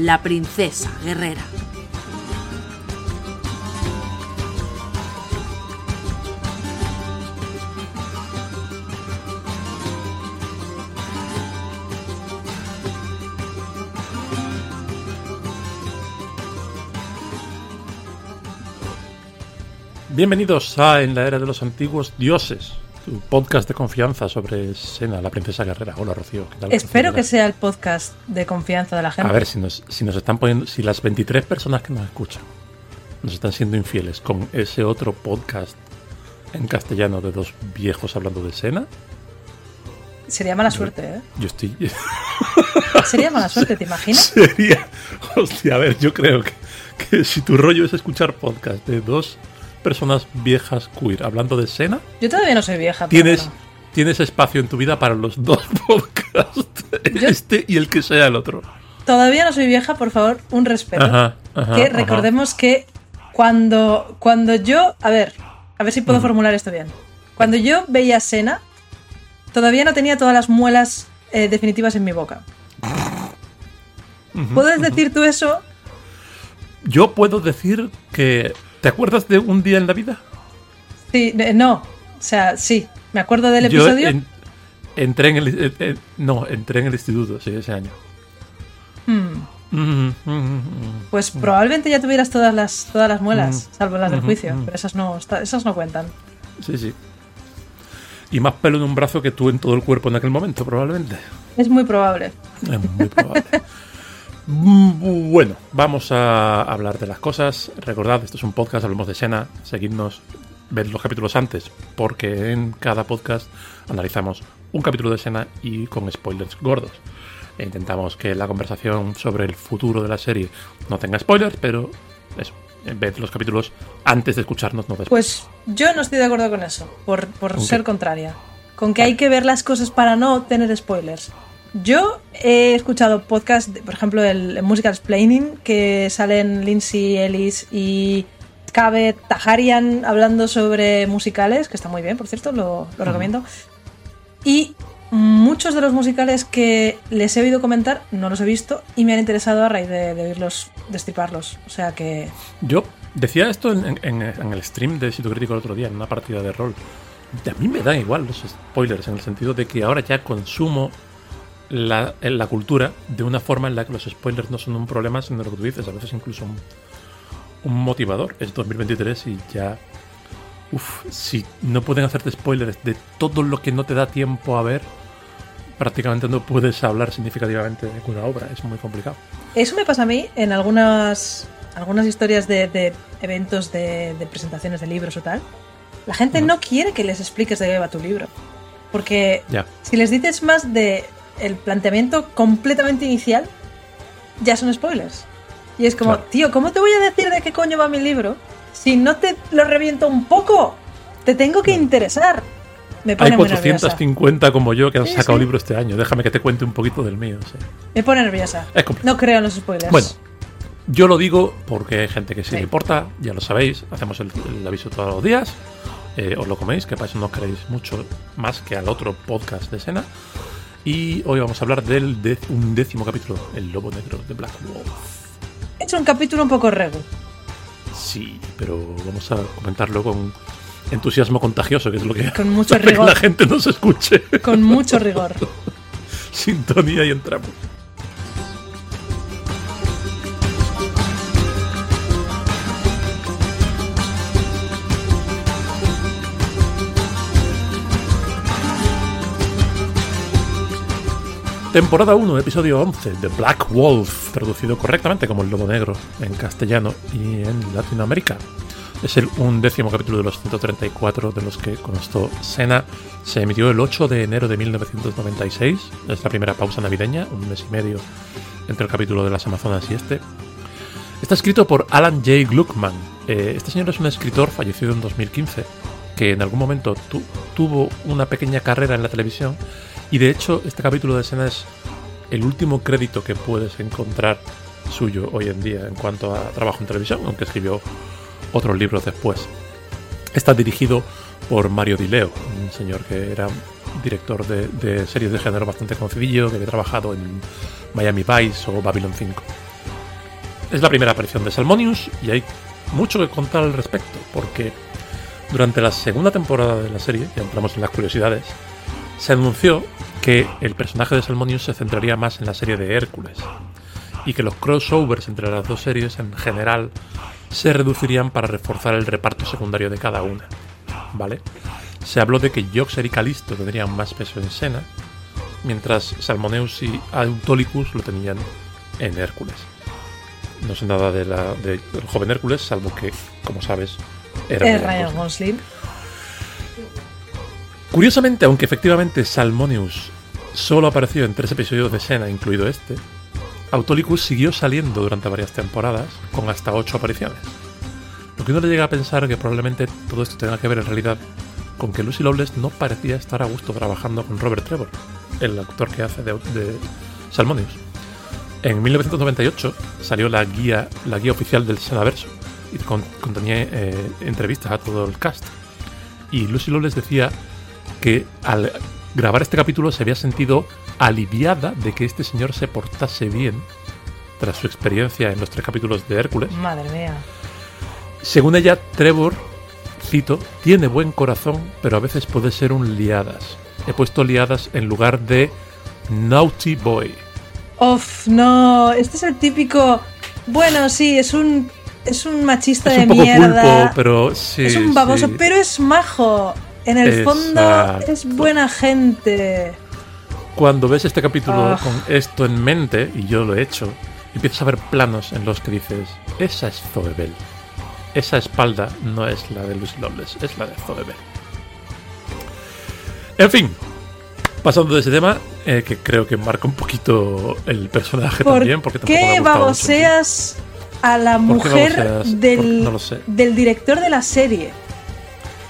la princesa guerrera. Bienvenidos a En la Era de los Antiguos Dioses, tu podcast de confianza sobre Sena, la princesa guerrera. Hola, Rocío. ¿qué tal? Espero que sea el podcast de confianza de la gente. A ver, si nos, si nos están poniendo, si las 23 personas que nos escuchan nos están siendo infieles con ese otro podcast en castellano de dos viejos hablando de Sena, Sería mala suerte, ¿eh? yo estoy... Sería mala suerte, ¿te imaginas? Sería... Hostia, a ver, yo creo que, que si tu rollo es escuchar podcast de dos personas viejas queer hablando de Sena, Yo todavía no soy vieja. pero tienes, tienes espacio en tu vida para los dos podcasts, este y el que sea el otro. Todavía no soy vieja, por favor, un respeto. Ajá, ajá, que ajá. recordemos que cuando, cuando yo. A ver, a ver si puedo formular esto bien. Cuando yo veía Sena, todavía no tenía todas las muelas eh, definitivas en mi boca. ¿Puedes decir tú eso? Yo puedo decir que... ¿Te acuerdas de un día en la vida? Sí, no. O sea, sí. Me acuerdo del Yo episodio. en- entré en el... eh, eh, no, entré en el instituto, sí, ese año. Hmm. Mm, mm, mm. Pues probablemente ya tuvieras todas las, todas las muelas, salvo las del juicio, pero esas no, esas no cuentan. Sí, sí. Y más pelo en un brazo que tú en todo el cuerpo en aquel momento, probablemente. Es muy probable. Es muy probable. Mm, Bueno, vamos a hablar de las cosas. Recordad, esto es un podcast, hablamos de Sena. Seguidnos, ved los capítulos antes, porque en cada podcast analizamos un capítulo de Sena y con spoilers gordos. E intentamos que la conversación sobre el futuro de la serie no tenga spoilers, pero eso, ved los capítulos antes de escucharnos, no después. Pues yo no estoy de acuerdo con eso, por, por ¿Con ser qué? contraria. Con que hay que ver las cosas para no tener spoilers. Yo he escuchado podcasts, por ejemplo, el Musical Explaining, que salen Lindsay Ellis y Cabe Tajarian hablando sobre musicales, que está muy bien, por cierto, lo, lo recomiendo. Y muchos de los musicales que les he oído comentar no los he visto y me han interesado a raíz de, de oírlos destriparlos. O sea que Yo decía esto en, en- en el stream de Sitio Crítico el otro día, en una partida de rol. A mí me dan igual los spoilers, en el sentido de que ahora ya consumo la, la cultura de una forma en la que los spoilers no son un problema, sino lo que tú dices, a veces incluso un, un motivador. Es 2023 y ya. Uf, si no pueden hacerte spoilers de todo lo que no te da tiempo a ver, prácticamente no puedes hablar significativamente de una obra. Es muy complicado. Eso me pasa a mí en algunas, algunas historias de, de eventos de, de presentaciones de libros o tal. La gente no quiere que les expliques de qué va tu libro. Porque Ya. si les dices más de el planteamiento completamente inicial, ya son spoilers. Y es como, Claro. tío, ¿cómo te voy a decir de qué coño va mi libro? Si no te lo reviento un poco, te tengo que interesar. Me pone Hay muy nerviosa. 450 como yo que han Sí, sacado sí. libro este año. Déjame que te cuente un poquito del mío. sí. Me pone nerviosa. No creo en los spoilers. Bueno, yo lo digo porque hay gente que sí, le importa, ya lo sabéis, hacemos el, el aviso todos los días. eh, os lo coméis, que para eso no os queréis mucho más que al otro podcast de Sena. Y hoy vamos a hablar del de- un décimo capítulo, El Lobo Negro de Black Wolf. He hecho un capítulo un poco rego. Sí, pero vamos a comentarlo con entusiasmo contagioso, que es lo que Con mucho hace que rigor. la gente nos escuche. Con mucho rigor. Sintonía y entramos. Temporada 1, episodio 11 de Black Wolf, traducido correctamente como el lobo negro en castellano y en Latinoamérica. Es el undécimo capítulo de los 134 de los que constó Sena. Se emitió el 8 de enero de 1996. Es la primera pausa navideña, un mes y medio entre el capítulo de las Amazonas y este. Está escrito por Alan J. Gluckman. Eh, este señor es un escritor fallecido en 2015 que en algún momento tuvo una pequeña carrera en la televisión y de hecho este capítulo de escena es el último crédito que puedes encontrar suyo hoy en día en cuanto a trabajo en televisión, aunque escribió otros libros después. Está dirigido por Mario Di Leo, un señor que era director de, series de género bastante conocidillo, que había trabajado en Miami Vice o Babylon 5. Es la primera aparición de Salmonius y hay mucho que contar al respecto, porque durante la segunda temporada de la serie, ya entramos en las curiosidades, se anunció que el personaje de Salmonius se centraría más en la serie de Hércules y que los crossovers entre las dos series en general se reducirían para reforzar el reparto secundario de cada una. ¿Vale? Se habló de que Joxer y Calisto tendrían más peso en Sena, mientras Salmoneus y Autolicus lo tenían en Hércules. No sé nada de la, del joven Hércules, salvo que, como sabes, era Ryan Gosling. Curiosamente, aunque efectivamente Salmoneus solo apareció en tres episodios de Sena, incluido este, Autolicus siguió saliendo durante varias temporadas, con hasta ocho apariciones. Lo que uno le llega a pensar que probablemente todo esto tenga que ver en realidad con que Lucy Lawless no parecía estar a gusto trabajando con Robert Trevor, el actor que hace de, de Salmonius. En 1998 salió la guía, la guía oficial del Senaverso y contenía eh, entrevistas a todo el cast. Y Lucy Lawless decía que al grabar este capítulo se había sentido aliviada de que este señor se portase bien tras su experiencia en los tres capítulos de Hércules. Madre mía. Según ella, Trevor, cito, tiene buen corazón, pero a veces puede ser un liadas. He puesto liadas en lugar de naughty boy. Uf, no, este es el típico... Bueno, sí, es un es un machista es de un poco mierda. Pulpo, pero sí, es un baboso, sí. pero es majo. En el fondo es buena gente. Cuando ves este capítulo Ah. con esto en mente, y yo lo he hecho, empiezas a ver planos en los que dices, esa es Zoe Bell. Esa espalda no es la de Lucy Lawless, es la de Zoe Bell. En fin, pasando de ese tema, eh, que creo que marca un poquito el personaje ¿Por también, porque qué mucho. baboseas a la ¿Por qué mujer no del director de la serie?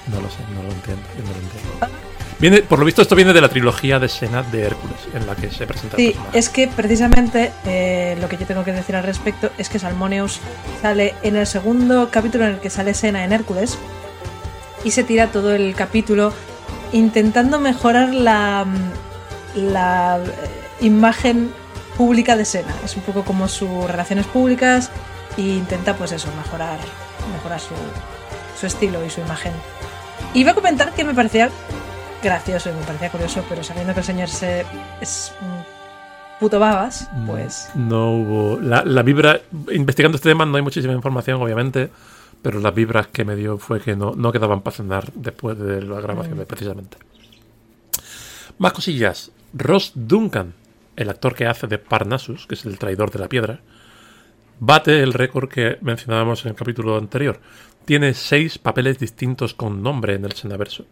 No lo sé, no lo entiendo. no lo entiendo. Viene, por lo visto, esto viene de la trilogía de Sena de Hércules, en la que se presenta Sí, es que precisamente eh, lo que yo tengo que decir al respecto es que Salmoneus sale en el segundo capítulo en el que sale Sena en Hércules y se tira todo el capítulo intentando mejorar la, la eh, imagen pública de Sena. Es un poco como sus relaciones públicas e intenta pues eso, mejorar, mejorar su, su estilo y su imagen. Iba a comentar que me parecía gracioso y me parecía curioso, pero sabiendo que el señor se, es un puto babas, pues... No hubo. La, la vibra. Investigando este tema no hay muchísima información, obviamente. Pero las vibras que me dio fue que no, no quedaban para cenar después de las grabaciones, precisamente. Más cosillas. Ross Duncan, el actor que hace de Parnassus, que es el traidor de la piedra, bate el récord que mencionábamos en el capítulo anterior. Tiene seis papeles distintos con nombre en el Senaverso.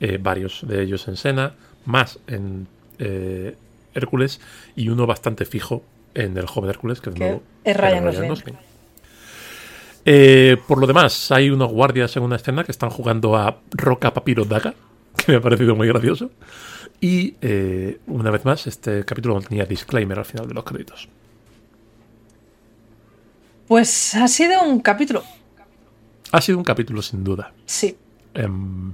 Eh, varios de ellos en Sena, más en eh, Hércules y uno bastante fijo en el joven Hércules, que, de Que nuevo es Ryan Gosling. Eh, por lo demás, hay unos guardias en una escena que están jugando a Roca Papiro Daga, que me ha parecido muy gracioso. Y eh, una vez más, este capítulo no tenía disclaimer al final de los créditos. Pues ha sido un capítulo. Ha sido un capítulo sin duda. Sí. Em,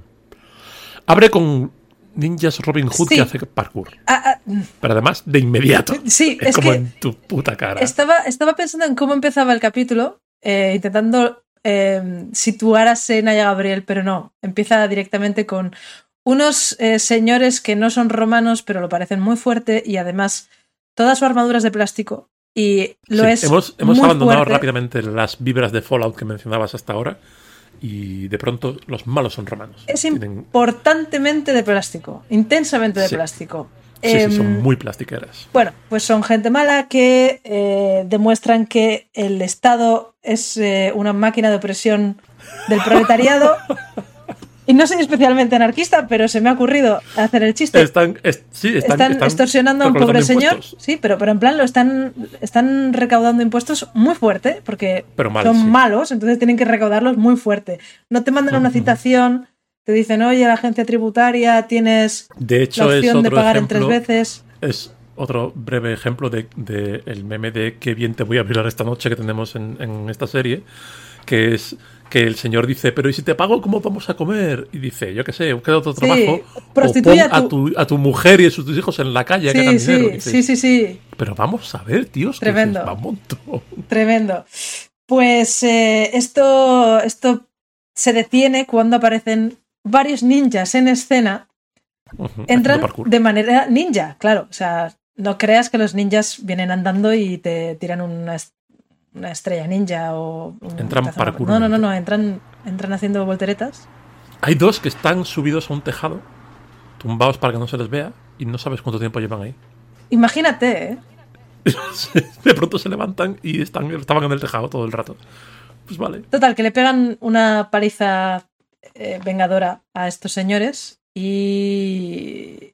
abre con ninjas Robin Hood Sí. que hace parkour. Ah, ah, Pero además, de inmediato. Sí, es, es como que en tu puta cara. estaba, estaba pensando en cómo empezaba el capítulo, eh, intentando eh, situar a Sena y a Gabriel, pero no. Empieza directamente con unos eh, señores que no son romanos, pero lo parecen muy fuerte y además toda su armadura es de plástico. Y lo Sí, es. hemos hemos muy abandonado fuerte. rápidamente las vibras de Fallout que mencionabas hasta ahora. Y de pronto los malos son romanos. Es Tienen- importantemente de plástico, intensamente de Sí. plástico. sí, sí, Em, son muy plastiqueras. Bueno, pues son gente mala que eh, demuestran que el Estado es eh, una máquina de opresión del proletariado Y no soy especialmente anarquista, pero se me ha ocurrido hacer el chiste. Están, es- sí, están, están, están extorsionando a un pobre señor. impuestos. Sí, pero, pero en plan lo están, están recaudando impuestos muy fuerte, porque Pero mal, son sí. malos, entonces tienen que recaudarlos muy fuerte. No te mandan una citación, te dicen, oye, la agencia tributaria, tienes De la hecho, es opción de otro pagar en tres ejemplo. veces. Es otro breve ejemplo de, de el meme de qué bien te voy a mirar esta noche que tenemos en, en esta serie, que es que el señor dice, pero ¿y si te pago cómo vamos a comer? Y dice, yo qué sé, busca otro Sí, trabajo. prostituye o pon a a tu, a tu mujer y a sus hijos en la calle a que hagan Sí, dinero. sí, sí, sí, sí. Pero vamos a ver, tíos. Tremendo. Tremendo. Pues eh, esto, esto se detiene cuando aparecen varios ninjas en escena. Entran de manera ninja, claro. O sea, no creas que los ninjas vienen andando y te tiran una, es- una estrella ninja o... un- Entran parkour, No, no, no, no. Entran, entran haciendo volteretas. Hay dos que están subidos a un tejado, tumbados para que no se les vea, y no sabes cuánto tiempo llevan ahí. Imagínate, ¿eh? De pronto se levantan y están, estaban en el tejado todo el rato. Pues vale. Total, que le pegan una paliza eh, vengadora a estos señores y...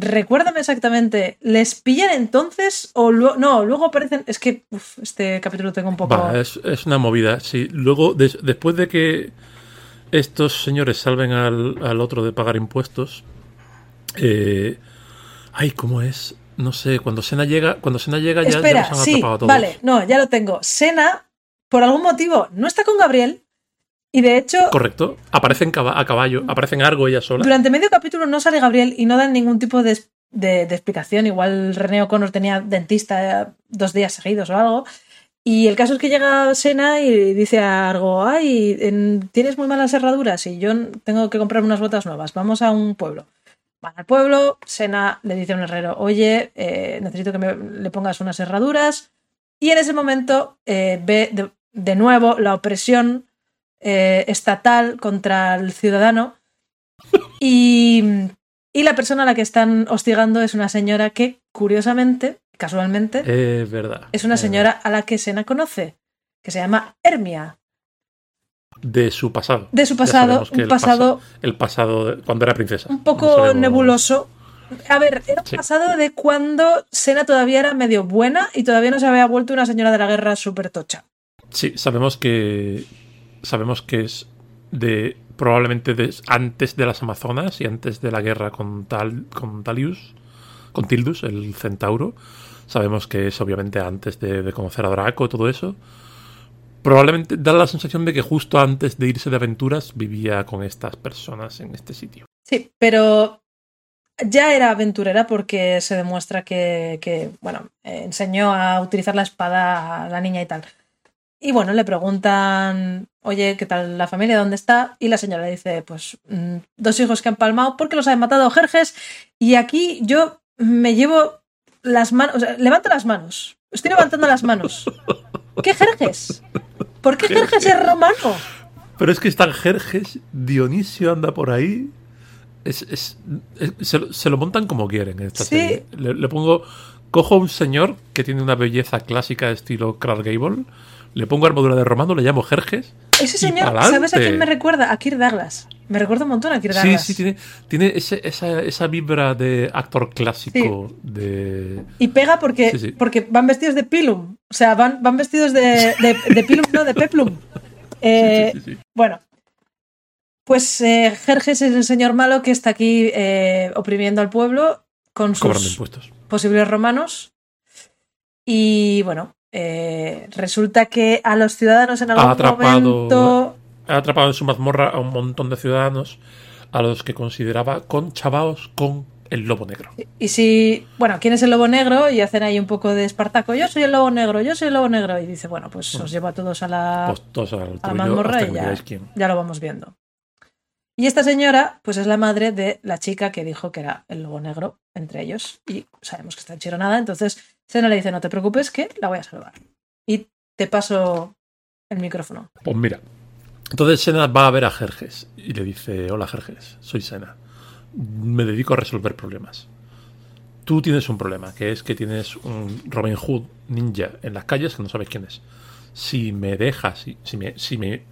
Recuérdame exactamente, ¿les pillan entonces o luego... No, luego aparecen... Es que uf, este capítulo tengo un poco... Va, es, es una movida. Sí, luego, des- después de que estos señores salven al, al otro de pagar impuestos, eh, ay, ¿cómo es? No sé, cuando Sena llega, cuando Sena llega ya, ya Espera, los han sí, atrapado a todos. vale, no, ya lo tengo. Sena, por algún motivo, no está con Gabriel y de hecho... Correcto. Aparece en caba- a caballo, aparece en Argo ella sola. Durante medio capítulo no sale Gabriel y no dan ningún tipo de, de- de explicación. Igual René O'Connor tenía dentista eh, dos días seguidos o algo. Y el caso es que llega Sena y dice a Argo, ay, en- tienes muy malas herraduras y yo tengo que comprar unas botas nuevas. Vamos a un pueblo. Van al pueblo, Sena le dice a un herrero, oye, eh, necesito que me, le pongas unas herraduras. Y en ese momento eh, ve de, de nuevo la opresión eh, estatal contra el ciudadano. Y, y la persona a la que están hostigando es una señora que, curiosamente, casualmente, Es verdad. es una señora a la que Sena conoce, que se llama Hermia. de su pasado. De su pasado, un el pasado pasa- el pasado de- cuando era princesa. un poco sabemos- nebuloso. A ver, era un Sí. pasado de cuando Sena todavía era medio buena y todavía no se había vuelto una señora de la guerra súper tocha. Sí, sabemos que sabemos que es de probablemente antes de las Amazonas y antes de la guerra con tal con Talius, con Tildus, el centauro. Sabemos que es obviamente antes de, conocer a Draco todo eso. Probablemente da la sensación de que justo antes de irse de aventuras vivía con estas personas en este sitio. Sí, pero ya era aventurera porque se demuestra que, que, bueno, enseñó a utilizar la espada a la niña y tal. Y bueno, le preguntan, oye, ¿qué tal la familia? ¿Dónde está? Y la señora le dice, pues mm, dos hijos que han palmado porque los han matado Jerjes. Y aquí yo me llevo las manos, o sea, levanto las manos. Estoy levantando las manos. ¿Qué Jerjes? ¿Por qué Jerjes es romano? Pero es que están Jerjes, Dionisio anda por ahí. Es, es- es- se, lo- se lo montan como quieren en esta Sí. serie. Le, le pongo. Cojo a un señor que tiene una belleza clásica de estilo Clark Gable. Le pongo armadura de romano, le llamo Jerjes. Ese señor, pa'lante. ¿sabes a quién me recuerda? A Kirk Douglas. Me recuerda un montón a Kirk Sí, Douglas. sí, tiene, tiene ese- esa, esa vibra de actor clásico. De. Y pega porque, Sí, sí. porque van vestidos de pilum. O sea, van, van vestidos de, de, de pilum, no, de peplum. Eh, Sí, sí, sí. Bueno, pues eh, Jerjes es el señor malo que está aquí eh, oprimiendo al pueblo con Cobrando sus impuestos. posibles romanos. Y bueno, eh, resulta que a los ciudadanos en algún Ha atrapado- momento... Ha atrapado en su mazmorra a un montón de ciudadanos a los que consideraba conchavaos con el lobo negro. Y si, bueno, ¿quién es el lobo negro? Y hacen ahí un poco de Espartaco. Yo soy el lobo negro, yo soy el lobo negro. Y dice, bueno, pues os llevo a todos a la, Pues todos al a la mazmorra y ya, ya lo vamos viendo. Y esta señora, pues es la madre de la chica que dijo que era el lobo negro entre ellos. Y sabemos que está enchironada. Entonces, Sena le dice, no te preocupes, que la voy a salvar. Y te paso el micrófono. Pues mira. Entonces Sena va a ver a Jerjes y le dice, hola Jerjes, soy Sena. Me dedico a resolver problemas. Tú tienes un problema, que es que tienes un Robin Hood ninja en las calles que no sabes quién es. Si me dejas, si, me, si me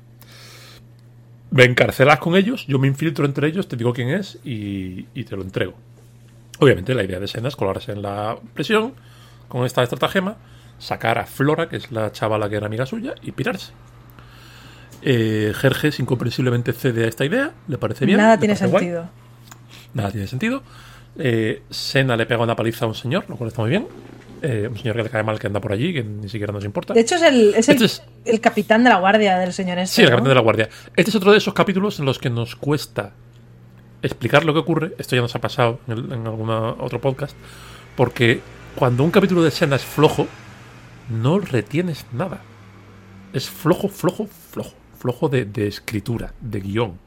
me encarcelas con ellos, yo me infiltro entre ellos, te digo quién es y, y te lo entrego. Obviamente la idea de Sena es colarse en la prisión con esta estratagema, sacar a Flora, que es la chavala que era amiga suya, y pirarse. Eh, Jerjes incomprensiblemente cede a esta idea, le parece bien. Nada tiene guay. sentido. Nada tiene sentido. Eh, Sena le pega una paliza a un señor, lo cual está muy bien. Eh, un señor que le cae mal que anda por allí, que ni siquiera nos importa. De hecho, es el, es el, Este es- el capitán de la guardia del señor este. Sí, el ¿no? capitán de la guardia. Este es otro de esos capítulos en los que nos cuesta explicar lo que ocurre. Esto ya nos ha pasado en, el- en algún otro podcast. Porque cuando un capítulo de escena es flojo, no retienes nada. Es flojo, flojo, flojo. Flojo de, de escritura, de guion.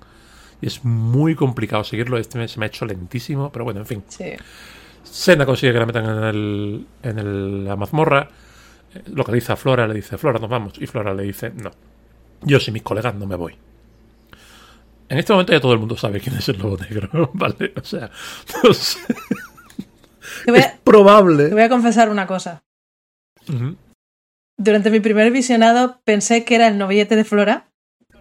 Y es muy complicado seguirlo. Este me- se me ha hecho lentísimo, pero bueno, en fin. Sí. Sena consigue que la metan en, el, en el- la mazmorra. eh, Localiza a Flora, le dice, Flora, nos vamos. Y Flora le dice, no. Yo sin mis colegas no me voy. En este momento ya todo el mundo sabe quién es el lobo negro, ¿vale? O sea, no sé. Es probable. te voy a confesar una cosa. Durante mi primer visionado pensé que era el novillete de Flora.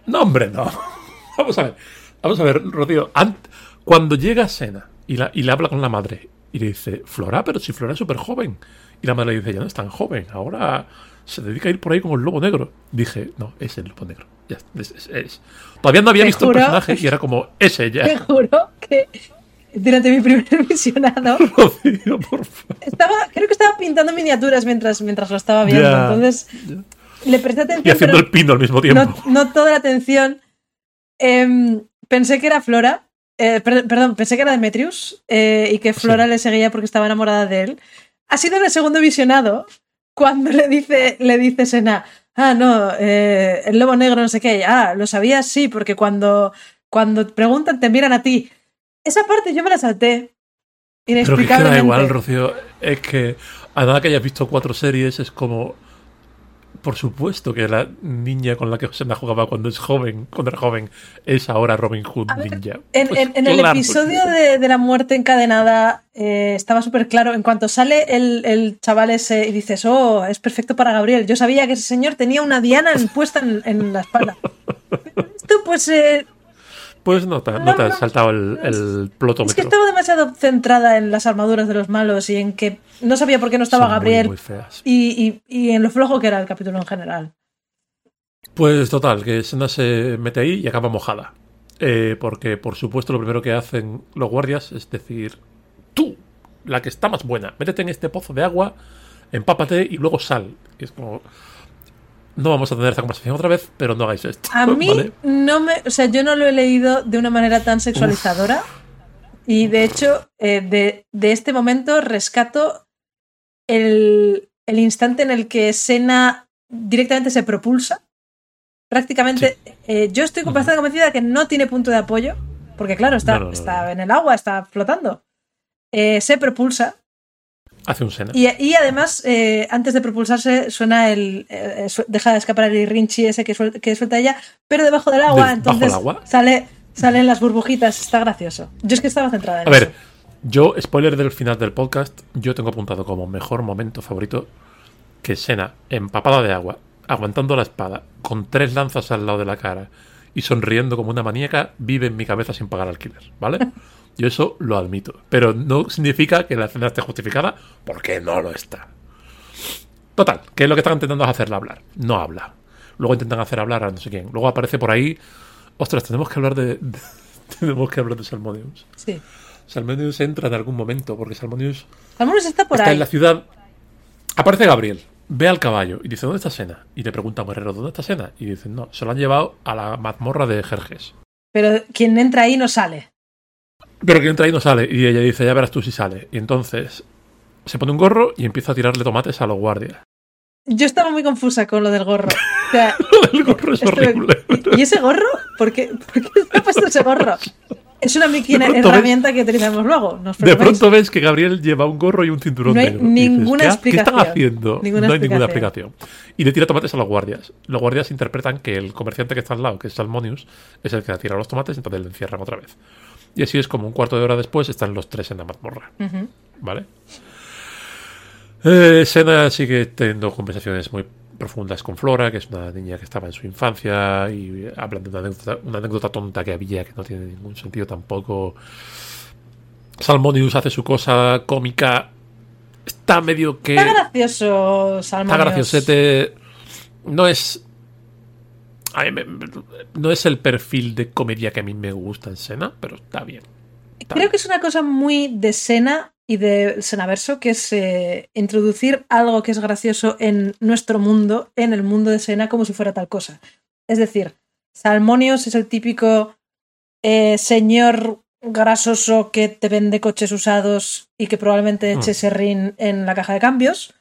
No, hombre, no. Vamos a ver. Vamos a ver, ant- cuando llega Sena y, la, y le habla con la madre y le dice, Flora, pero si Flora es súper joven. Y la madre le dice, ya no es tan joven, ahora se dedica a ir por ahí como el lobo negro. Dije, no, es el lobo negro. Ya, es, es- es. Todavía no había Te visto juro. el personaje y era como, ese Te ya. juro que durante mi primer visionado por favor. estaba, creo que estaba pintando miniaturas mientras, mientras lo estaba viendo. Ya, Entonces le presté atención. Y haciendo el pino al mismo tiempo. no, no toda la atención. Em, pensé que era Flora. Eh, per- perdón, pensé que era Demetrius eh, y que Flora Sí. le seguía porque estaba enamorada de él. Ha sido en el segundo visionado cuando le dice, le dice Sena, ah, no, eh, el lobo negro, no sé qué. Ah, lo sabías, sí, porque cuando, cuando preguntan te miran a ti. Esa parte yo me la salté. Pero que da Inexplicablemente. igual, Rocío. Es que a nada que hayas visto cuatro series es como. Por supuesto que la niña con la que Sena jugaba cuando es joven, cuando era joven, es ahora Robin Hood ver, Ninja. En, Pues en- en el episodio de, de la muerte encadenada eh, estaba súper claro. En cuanto sale el, el chaval ese y dices, oh, es perfecto para Gabriel. Yo sabía que ese señor tenía una diana puesta en, en la espalda. Pero esto, pues, eh, Pues no te, no No, te has saltado el, el es que estaba demasiado centrada en las armaduras de los malos y en que no sabía por qué no estaba Son muy, Gabriel muy feas. Y, y- y en lo flojo que era el capítulo en general. Pues total, que Sena se mete ahí y acaba mojada. Eh, porque, por supuesto, lo primero que hacen los guardias es decir: Tú, la que está más buena, métete en este pozo de agua, empápate y luego sal. Y es como. No vamos a tener esta conversación otra vez, pero no hagáis esto. A mí ¿vale? no me, o sea, yo no lo he leído de una manera tan sexualizadora. Y de hecho, eh, de, de este momento rescato el, el instante en el que Sena directamente se propulsa. Prácticamente, eh, yo estoy bastante convencida de que no tiene punto de apoyo, porque claro, está, No, no, no, está en el agua, está flotando. Eh, se propulsa Hace un Sena. y, y además, eh, antes de propulsarse, suena el. eh, su- deja de escapar el rinchi ese que, suel- que suelta ella, pero debajo del agua, ¿Debajo entonces agua? Sale, salen las burbujitas. Está gracioso. Yo es que estaba centrada en A ver, yo, spoiler del final del podcast, yo tengo apuntado como mejor momento favorito que Sena empapada de agua, aguantando la espada, con tres lanzas al lado de la cara y sonriendo como una maníaca, vive en mi cabeza sin pagar alquiler, ¿vale? Yo eso lo admito, pero no significa que la escena esté justificada, porque no lo está. Total, que es lo que están intentando hacerla hablar. No habla. Luego intentan hacer hablar a no sé quién. Luego aparece por ahí. Ostras, tenemos que hablar de. de- tenemos que hablar de Salmonius. Sí. Salmonius entra en algún momento, porque Salmonius Salmones está por está ahí. en la ciudad. Aparece Gabriel, ve al caballo y dice: ¿Dónde está Sena? Y le pregunta a Guerrero: ¿Dónde está Sena? Y dicen: No, se lo han llevado a la mazmorra de Jerjes. Pero quien entra ahí no sale. Pero que entra ahí no sale. Y ella dice: Ya verás tú si sale. Y entonces se pone un gorro y empieza a tirarle tomates a los guardias. Yo estaba muy confusa con lo del gorro. O sea, El gorro es horrible. ¿Y, y ese gorro? ¿Por qué, ¿Por qué se ha puesto ese gorro? Es una herramienta que utilizamos luego. De pronto ves que Gabriel lleva un gorro y un cinturón No hay negro. Y dices, ninguna ¿qué, ha- explicación. ¿Qué están haciendo? Ninguna no hay ninguna explicación. Y le tira tomates a los guardias. Los guardias interpretan que el comerciante que está al lado, que es Salmonius, es el que le tira los tomates, entonces le encierran otra vez. Y así es como un cuarto de hora después están los tres en la mazmorra. ¿Vale? Eh, Sena sigue teniendo conversaciones muy profundas con Flora, que es una niña que estaba en su infancia, y hablan de una anécdota, una anécdota tonta que había, que no tiene ningún sentido tampoco. Salmonius hace su cosa cómica. Está medio que. Está gracioso, Salmonius. Está graciosete. No es. a mí me- no es el perfil de comedia que a mí me gusta en Sena, pero está bien. Está Creo que es una cosa muy de Sena y de Senaverso, que es eh, introducir algo que es gracioso en nuestro mundo, en el mundo de Sena, como si fuera tal cosa. Es decir, Salmonius es el típico eh, señor grasoso que te vende coches usados y que probablemente Mm. eche serrín en la caja de cambios.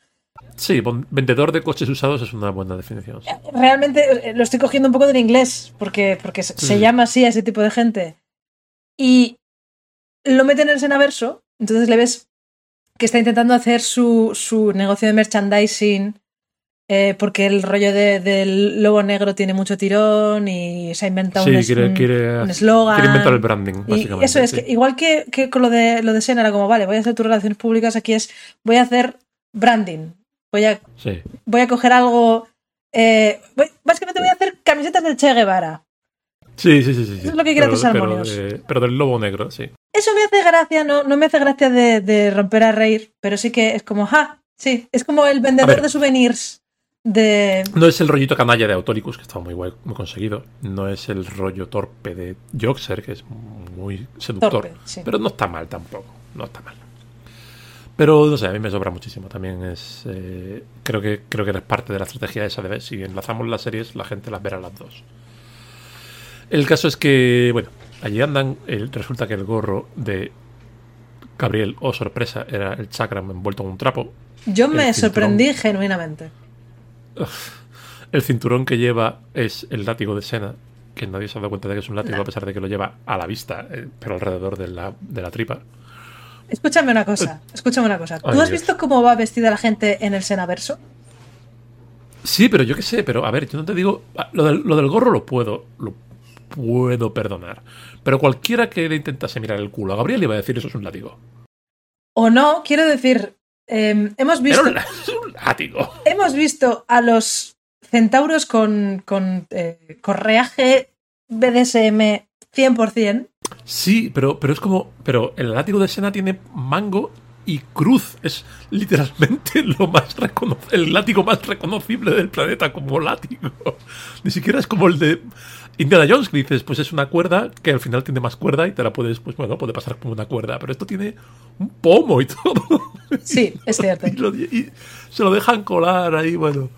Sí, vendedor de coches usados es una buena definición. sí. realmente eh, lo estoy cogiendo un poco del inglés, porque, porque se, se Mm. llama así a ese tipo de gente. Y lo meten en el Senaverso, entonces le ves que está intentando hacer su, su negocio de merchandising, eh, porque el rollo de- del lobo negro tiene mucho tirón y se ha inventado Sí, un quiere, un- quiere, un eslogan. quiere inventar el branding, Y básicamente. eso es, sí. que igual que, que con lo de, lo de Sena era como, vale, voy a hacer tus relaciones públicas, aquí es, voy a hacer branding, voy a Sí. voy a coger algo. eh, voy- básicamente voy a hacer camisetas del Che Guevara. Sí, sí, sí, sí. Eso es lo que quiere Pero- hacer pero, Salmonius. de- pero del lobo negro, sí. Eso me hace gracia, no, no me hace gracia de, de romper a reír, pero sí que es como, ja, sí, es como el vendedor de souvenirs de. No es el rollito canalla de Autolicus, que estaba muy guay, muy conseguido. No es el rollo torpe de Joxer, que es muy seductor. Torpe, sí. Pero no está mal tampoco. No está mal. Pero no sé, a mí me sobra muchísimo. También es. eh, creo que creo que es parte de la estrategia esa de ver si enlazamos las series, la gente las verá las dos. El caso es que, bueno, allí andan. el- resulta que el gorro de Gabriel, oh sorpresa, era el chakram envuelto en un trapo. Yo me sorprendí genuinamente. El cinturón que lleva es el látigo de Sena, que nadie se ha dado cuenta de que es un látigo a pesar de que lo lleva a la vista, eh, pero alrededor de la, de la tripa. Escúchame una cosa, escúchame una cosa. ¿Tú Ay, has Dios. visto cómo va vestida la gente en el Senaverso? Sí, pero yo qué sé, pero a ver, yo no te digo. ah, Lo del, lo del gorro lo puedo. Lo puedo perdonar. Pero cualquiera que le intentase mirar el culo a Gabriel iba a decir eso es un látigo. O no, quiero decir, eh, hemos Pero visto. es un látigo. hemos visto a los centauros con, con eh, correaje BDSM 100%. Sí, pero, pero es como. Pero el látigo de Sena tiene mango y cruz. Es literalmente lo más el látigo más reconocible del planeta como látigo. Ni siquiera es como el de Indiana Jones, que dices, pues es una cuerda que al final tiene más cuerda y te la puedes, pues bueno, puede pasar como una cuerda. Pero esto tiene un pomo y todo. Sí, es cierto. y, lo- y se lo dejan colar ahí, bueno.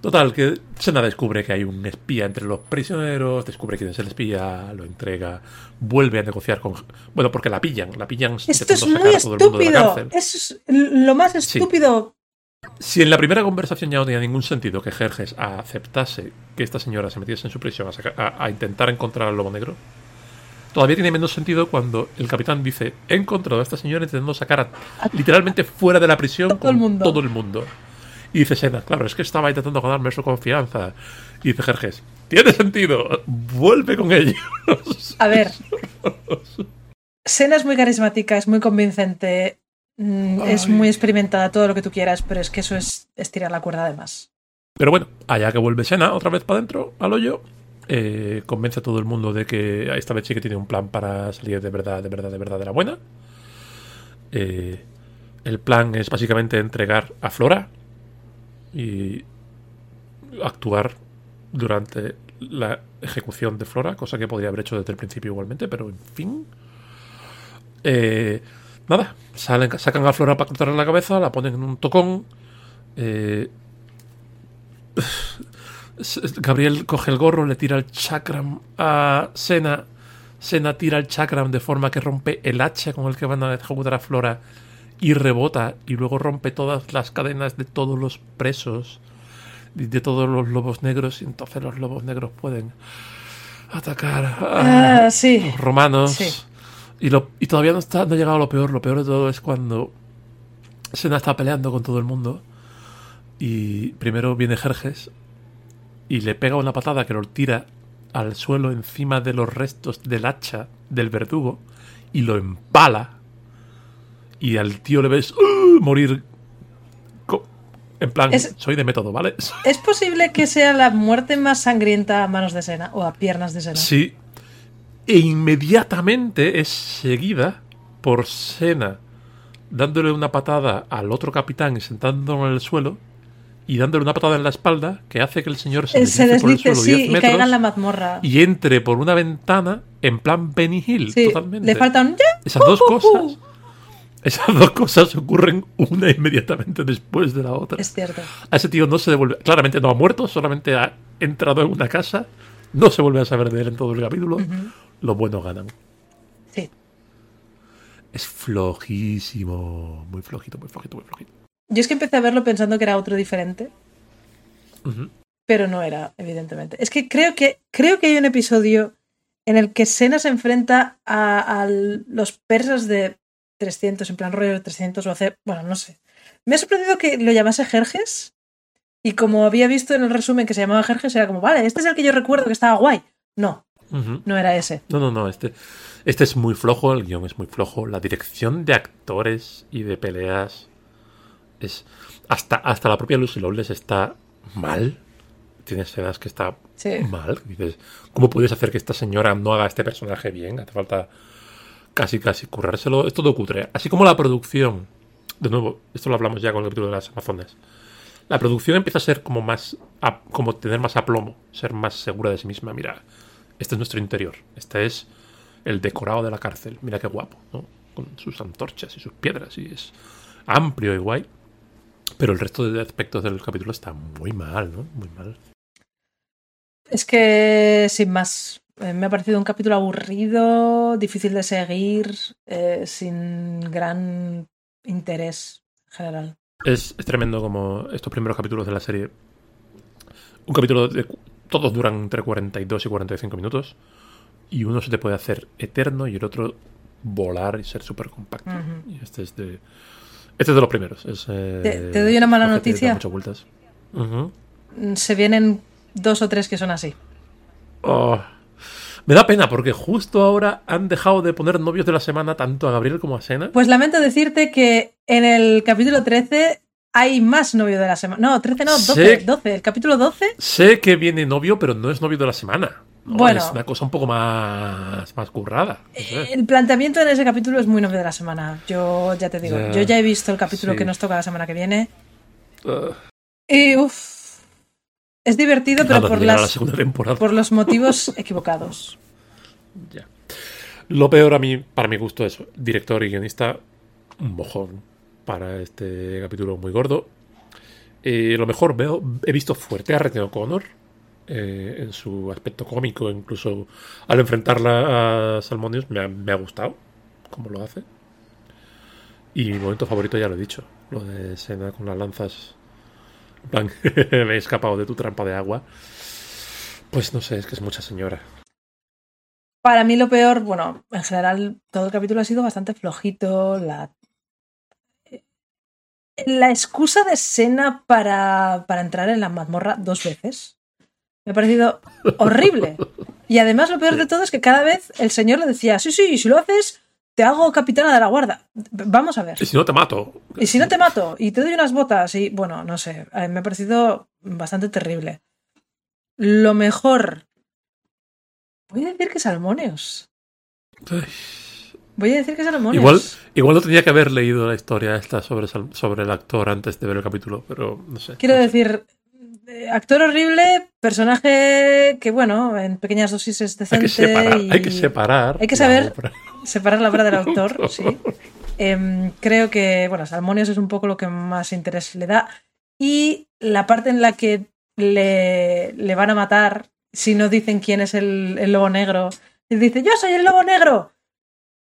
Total, que Sena descubre que hay un espía entre los prisioneros, descubre quién es el espía, lo entrega, vuelve a negociar con... Bueno, porque la pillan, la pillan Esto es muy estúpido. Es lo más estúpido. Si en la primera conversación ya no tenía ningún sentido que Jerjes aceptase que esta señora se metiese en su prisión a, saca- a- a intentar encontrar al lobo negro, todavía tiene menos sentido cuando el capitán dice, he encontrado a esta señora intentando sacar a- literalmente fuera de la prisión Todo con el mundo. todo el mundo. Y dice Sena, claro, es que estaba intentando ganarme su confianza. Y dice Jerjes, tiene sentido, vuelve con ellos. A ver. Sena es muy carismática, es muy convincente, mm, es muy experimentada, todo lo que tú quieras, pero es que eso es estirar la cuerda de más. Pero bueno, allá que vuelve Sena otra vez para adentro, al hoyo, eh, convence a todo el mundo de que esta vez sí que tiene un plan para salir de verdad, de verdad, de verdad de la buena. Eh, el plan es básicamente entregar a Flora y actuar durante la ejecución de Flora, cosa que podría haber hecho desde el principio igualmente, pero en fin. Eh, nada, salen, sacan a Flora para cortarle la cabeza, la ponen en un tocón. eh, Gabriel coge el gorro, le tira el chakram a Sena. Sena tira el chakram de forma que rompe el hacha con el que van a ejecutar a Flora y rebota y luego rompe todas las cadenas de todos los presos y de todos los lobos negros y entonces los lobos negros pueden atacar a Ah, sí. los romanos Sí. Y, lo, y todavía no, está, no ha llegado lo peor lo peor de todo es cuando Sena está peleando con todo el mundo y primero viene Jerjes y le pega una patada que lo tira al suelo encima de los restos del hacha del verdugo y lo empala y al tío le ves ¡uh! morir En plan, Es- soy de método, ¿vale? ¿Es posible que sea la muerte más sangrienta a manos de Sena o a piernas de Sena? Sí. E inmediatamente es seguida por Sena dándole una patada al otro capitán y sentándolo en el suelo y dándole una patada en la espalda que hace que el señor se Eh, Se deslice por el suelo sí, 10 y caiga en la mazmorra. y entre por una ventana en plan Benny Hill, Sí, totalmente. le falta un ya. Esas dos Uh, uh, uh. cosas. Esas dos cosas ocurren una inmediatamente después de la otra. Es cierto. A ese tío no se devuelve. Claramente no ha muerto, solamente ha entrado en una casa. No se vuelve a saber de él en todo el capítulo. Los buenos ganan. Sí. Es flojísimo. Muy flojito, muy flojito, muy flojito. Yo es que empecé a verlo pensando que era otro diferente, pero no era, evidentemente. Es que creo que, creo que hay un episodio en el que Sena se enfrenta a, a los persas de 300, en plan rollo de 300 o hace... Bueno, no sé. Me ha sorprendido que lo llamase Jerjes y como había visto en el resumen que se llamaba Jerjes, era como, vale, este es el que yo recuerdo que estaba guay. No, no era ese. No, no, no. Este, este es muy flojo. El guion es muy flojo. La dirección de actores y de peleas es. Hasta, hasta la propia Lucy Lawless está mal. Tiene escenas que está Sí. mal. Dices, ¿cómo puedes hacer que esta señora no haga este personaje bien? Hace falta casi, casi currárselo. Es todo cutre. Así como la producción. De nuevo, esto lo hablamos ya con el capítulo de las Amazonas. La producción empieza a ser como más. como tener más aplomo. Ser más segura de sí misma. Mira, este es nuestro interior. Este es el decorado de la cárcel. Mira qué guapo, ¿no? Con sus antorchas y sus piedras. Y es amplio y guay. Pero el resto de aspectos del capítulo está muy mal, ¿no? Muy mal. Es que, sin más, eh, me ha parecido un capítulo aburrido, difícil de seguir, eh, sin gran interés en general. Es, es tremendo como estos primeros capítulos de la serie. Un capítulo de. Todos duran entre 42 y 45 minutos. Y uno se te puede hacer eterno y el otro volar y ser súper compacto. Y este es de. Este es de los primeros. Es, eh, Te- te doy una mala noticia. muchas vueltas. Ujú. Mm, Se vienen dos o tres que son así. Oh. Me da pena porque justo ahora han dejado de poner novios de la semana tanto a Gabriel como a Sena. Pues lamento decirte que en el capítulo 13 hay más novio de la semana. No, 13 no, 12. Sí. 12. El capítulo 12 Sé que viene novio, pero no es novio de la semana. ¿no? Bueno. Es una cosa un poco más, más currada. no sé. El planteamiento en ese capítulo es muy novio de la semana. Yo ya te digo, yo ya he visto el capítulo Sí. que nos toca la semana que viene. Y uff, es divertido, pero Nada por, la las, segunda temporada. por los motivos equivocados. Ya. Lo peor a mí, para mi gusto, es director y guionista, un mojón para este capítulo muy gordo. Eh, lo mejor veo, he visto fuerte a Rete O'Connor eh, en su aspecto cómico, incluso al enfrentarla a Salmonius me ha, me ha gustado cómo lo hace. Y mi momento favorito ya lo he dicho, lo de Sena con las lanzas. Plan, me he escapado de tu trampa de agua. Pues no sé, es que es mucha señora. Para mí lo peor, bueno, en general todo el capítulo ha sido bastante flojito. La, la excusa de Sena para, para entrar en la mazmorra dos veces me ha parecido horrible. Y además lo peor de todo es que cada vez el señor le decía, sí, sí, si lo haces, te hago capitana de la guarda. Vamos a ver. Y si no te mato. Y si no te mato y te doy unas botas y bueno, no sé, me ha parecido bastante terrible. Lo mejor... Voy a decir que Salmoneos. Ay. Voy a decir que Salmoneos. Igual, igual no tenía que haber leído la historia esta sobre, sobre el actor antes de ver el capítulo, pero no sé. Quiero no sé. decir, eh, actor horrible, personaje que bueno, en pequeñas dosis es Hay que decente separar. Hay que separar. Hay que saber-. Separar la obra del autor, sí. Em, creo que, bueno, Salmonios es un poco lo que más interés le da. Y la parte en la que le, le van a matar, si no dicen quién es el, el lobo negro, y dice, yo soy el lobo negro.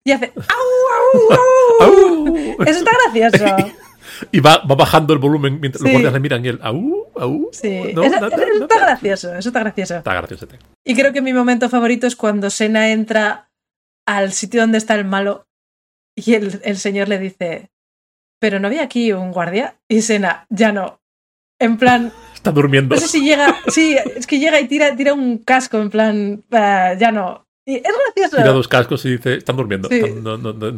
Y hace, ¡au, au, au! Eso está gracioso. Y va, va bajando el volumen mientras los guardias le miran y él. ¡Au! ¡Au! Sí, No, eso, no, no, eso está gracioso, eso está gracioso. Está gracioso. Y creo que mi momento favorito es cuando Sena entra al sitio donde está el malo y el, el señor le dice, pero no había aquí un guardia. Y Sena, ya no. En plan, Está durmiendo. no sé si llega, sí, es que llega y tira, tira un casco, en plan, "Ah, ya no. Y es gracioso. Tira dos cascos y dice: Están durmiendo. Sí. Están- no, no, no,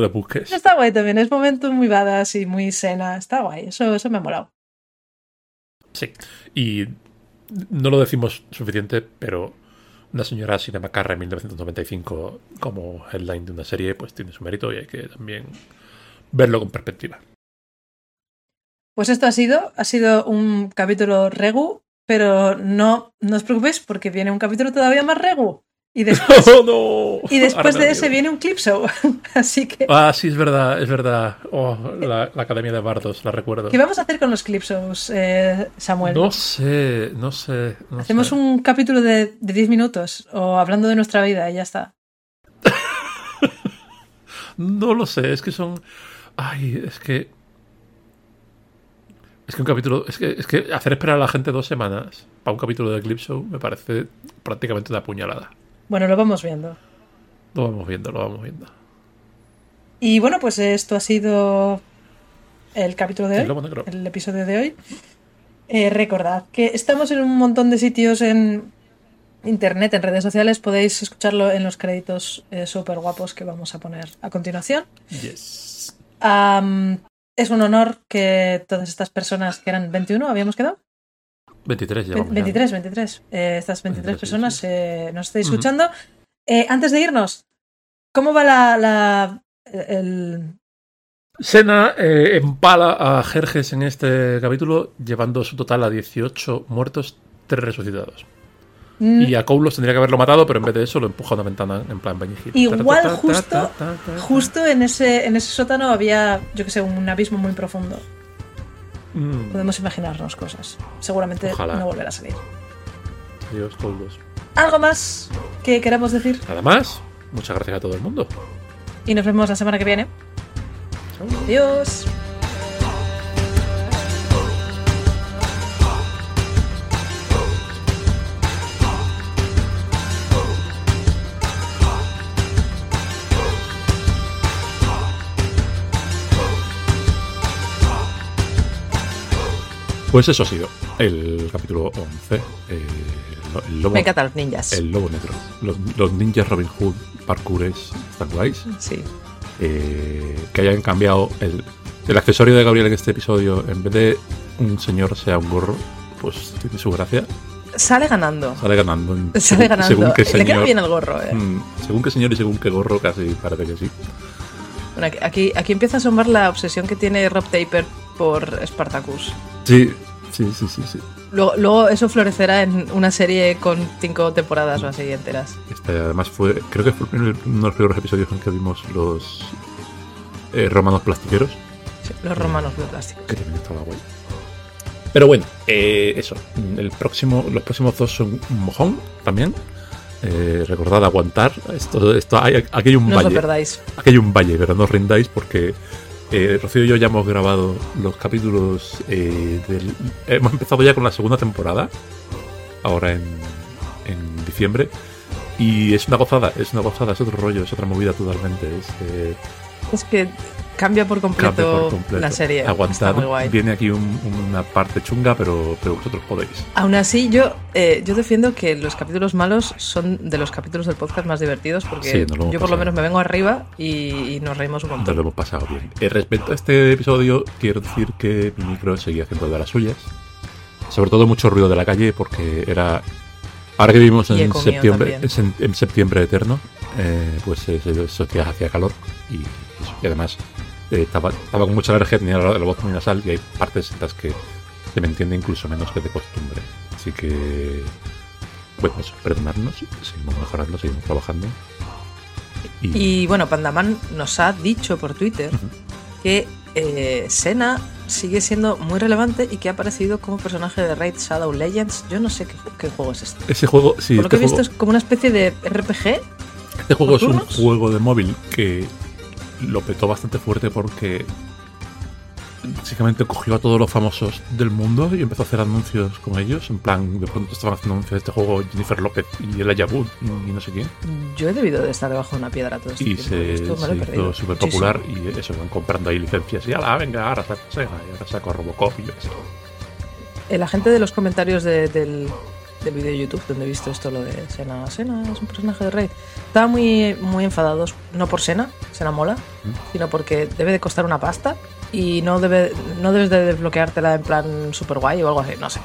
no, busques. Está guay también, es momento muy badass y muy Sena. Está guay, eso, eso me ha molado. Sí. Y no lo decimos suficiente, pero una señora Sina Macarra en 1995 como headline de una serie, pues tiene su mérito y hay que también verlo con perspectiva. Pues esto ha sido, ha sido un capítulo regu, pero no, no os preocupéis porque viene un capítulo todavía más regu. Y después, ¡Oh, no! y después de ese viene un clip show. Así que, Ah, sí, es verdad, es verdad. Oh, la, la Academia de Bardos, la recuerdo. ¿qué vamos a hacer con los clip shows, eh, Samuel? No sé, no sé. no ¿Hacemos sé. un capítulo de, de 10 minutos o hablando de nuestra vida y ya está? No lo sé, es que son. Ay, es que. Es que un capítulo. Es que, es que hacer esperar a la gente dos semanas para un capítulo de Clip Show me parece prácticamente una puñalada. Bueno, lo vamos viendo. Lo vamos viendo, lo vamos viendo. Y bueno, pues esto ha sido el capítulo de hoy, el episodio de hoy. Eh, recordad que estamos en un montón de sitios en internet, en redes sociales. Podéis escucharlo en los créditos súper guapos que vamos a poner a continuación. Yes. Es un honor que todas estas personas que eran 21, ¿habíamos quedado? 23 Ve- llevamos. ya. 23, 23. Eh, estas 23 23, sí, personas sí. eh, nos estáis escuchando. Eh, antes de irnos, ¿cómo va la, la- el, Sena eh, empala a Jerjes en este capítulo, llevando su total a 18 muertos, 3 resucitados. Mm, Y a Koulos tendría que haberlo matado, pero en vez de eso lo empuja a una ventana en plan Hill. Igual justo-. Justo en ese, en ese sótano había, yo que sé, un abismo muy profundo. Mm, Podemos imaginarnos cosas. Seguramente Ojalá. no volverá a salir. Adiós, Koulos. ¿Algo más que queramos decir? Nada más, muchas gracias a todo el mundo. Y nos vemos la semana que viene. Adiós. Pues eso ha sido el capítulo 11. eh, el, lobo, Me encantan los ninjas. el lobo negro. Los, los ninjas Robin Hood parkoures están guays. Sí. eh, que hayan cambiado el, el accesorio de Gabriel en este episodio, en vez de un señor sea un gorro, pues tiene su gracia. Sale ganando. Sale ganando. Sale según- ganando. Según qué Le queda señor. bien el gorro, eh. Mm, según qué señor y según qué gorro, casi parece que sí. Bueno, aquí, aquí empieza a asomar la obsesión que tiene Rob Taper por Spartacus. Sí, sí, sí, sí. sí. Luego, luego eso florecerá en una serie con cinco temporadas o así enteras. Este, además fue, creo que fue uno de los primeros episodios en que vimos los eh, romanos plastiqueros, Sí, los romanos de plástico. que también estaba guay. Pero bueno, eh, eso. El próximo, los próximos dos son un mojón también. Eh, recordad aguantar. Esto, esto, hay, aquí hay un No os lo valle. perdáis. Aquí hay un valle, pero no os rindáis porque eh, Rocío y yo ya hemos grabado los capítulos eh, del... Hemos empezado ya con la segunda temporada, ahora en, en diciembre, y es una gozada, es una gozada, es otro rollo, es otra movida totalmente. Es, eh, Es que cambia por completo, cambia por completo. la serie. Aguantad, muy guay. viene aquí un- una parte chunga, pero, pero vosotros podéis. Aún así, yo, eh, yo defiendo que los capítulos malos son de los capítulos del podcast más divertidos porque Sí, nos yo por lo menos me vengo arriba y, y nos reímos un Nos montón. lo hemos pasado bien. Eh, respecto a este episodio, quiero decir que mi micro seguía haciendo de las suyas. Sobre todo mucho ruido de la calle porque era... Ahora que vivimos en septiembre, también. en, en septiembre eterno, eh, pues días hacía calor y, eso. Y además eh, estaba, estaba con mucha alergia, tenía la, la voz muy nasal y hay partes en las que se me entiende incluso menos que de costumbre. Así que, bueno, eso, perdonadnos, seguimos mejorando, seguimos trabajando. Y, Y bueno, Pandaman nos ha dicho por Twitter Ujú. que eh, Sena sigue siendo muy relevante y que ha aparecido como personaje de Raid Shadow Legends. Yo no sé qué, qué juego es este. ese juego, sí, Por lo que este he visto juego- es como una especie de RPG. Este juego es un juego de móvil que lo petó bastante fuerte porque básicamente cogió a todos los famosos del mundo y empezó a hacer anuncios con ellos. En plan, de pronto estaban haciendo anuncios de este juego Jennifer López y el Wood y no sé quién. Yo he debido de estar debajo de una piedra todo este Y tiempo. se, Esto me lo se he perdido. hizo súper popular y eso, van comprando ahí licencias. Y ala, venga, ahora saco y ahora saco a Robocop y yo qué sé. La gente de los comentarios de- del, del vídeo de YouTube donde he visto esto, lo de Sena. Sena es un personaje de Raid. Estaban muy, muy enfadados, no por Sena, Sena mola, sino porque debe de costar una pasta y no, debe, no debes de desbloqueártela en plan super guay o algo así, no sé.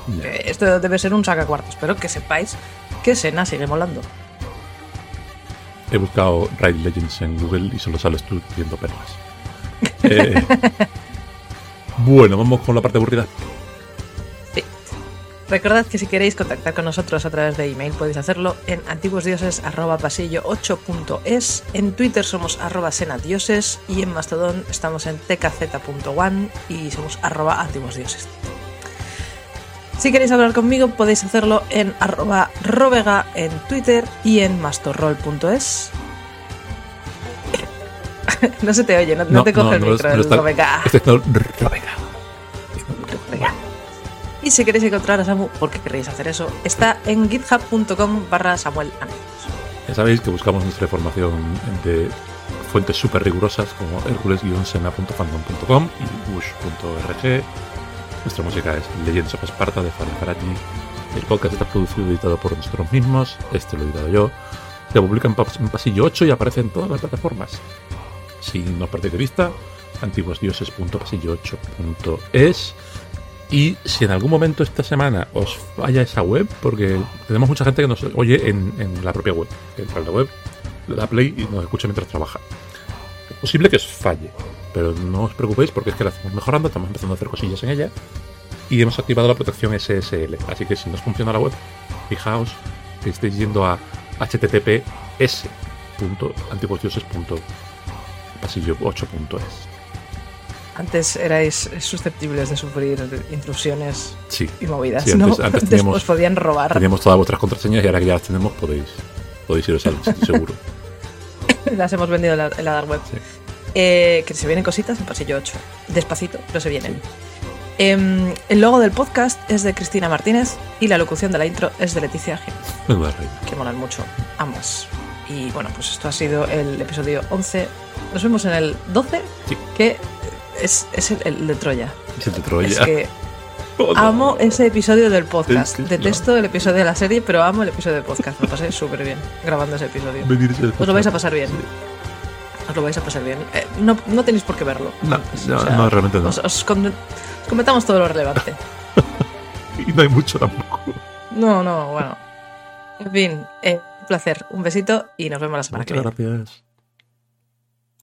Esto debe ser un sacacuartos, pero que sepáis que Sena sigue molando. He buscado Raid Legends en Google y solo sales tú viendo perlas. Eh, bueno, vamos con la parte aburrida. Recordad que si queréis contactar con nosotros a través de email podéis hacerlo en antiguosdioses@pasillo8.es, en Twitter somos arroba senadioses y en Mastodon estamos en tkz.one y somos arroba antiguosdioses. Si queréis hablar conmigo podéis hacerlo en arroba robega en Twitter y en mastorrol.es. no se te oye, no, no te coge el lo- micro, el está- robega. Este. Y si queréis encontrar a Samu, porque queréis hacer eso, está en github.com barra Samuel. Ya sabéis que buscamos nuestra información de fuentes súper rigurosas como hercules-sena.fandom.com y bush.org. Nuestra música es Legends of Sparta de Farid Faraji. El podcast está producido y editado por nosotros mismos. Este lo he editado yo. Se publica en, pas- en Pasillo 8 y aparece en todas las plataformas. Si no perdéis de vista, antiguosdioses.pasillo8.es. Y si en algún momento esta semana os falla esa web, porque tenemos mucha gente que nos oye en, la propia web, que entra en la web, le da play y nos escucha mientras trabaja. Es posible que os falle, pero no os preocupéis porque es que la estamos mejorando, estamos empezando a hacer cosillas en ella y hemos activado la protección SSL. Así que si no os funciona la web, fijaos que estéis yendo a https://antiguosdioses.pasillo8.es. Antes erais susceptibles de sufrir intrusiones Sí, y movidas, Sí, antes- ¿no? antes Después teníamos- podían robar. teníamos todas vuestras contraseñas y ahora que ya las tenemos podéis, podéis iros al seguro. Las hemos vendido en la, en la dark web. Sí. Eh, que se vienen cositas en pasillo 8. Despacito, pero se vienen. Em, el logo del podcast es de Cristina Martínez y la locución de la intro es de Leticia Gil. Que molan mucho ambas. Y bueno, pues esto ha sido el episodio 11. Nos vemos en el 12, Sí. que es, es el, el de Troya. Es el de Troya. Es que Oh, no. amo ese episodio del podcast. Es que- Detesto el episodio de la serie, pero amo el episodio del podcast. Lo pasé súper bien grabando ese episodio. Os lo vais a pasar bien. Os lo vais a pasar bien. Eh, no, no tenéis por qué verlo. No, no, no, realmente no. Os, os comentamos todo lo relevante. Y no hay mucho tampoco. No, no, bueno. En fin, eh, un placer. Un besito y nos vemos la semana que viene. gracias.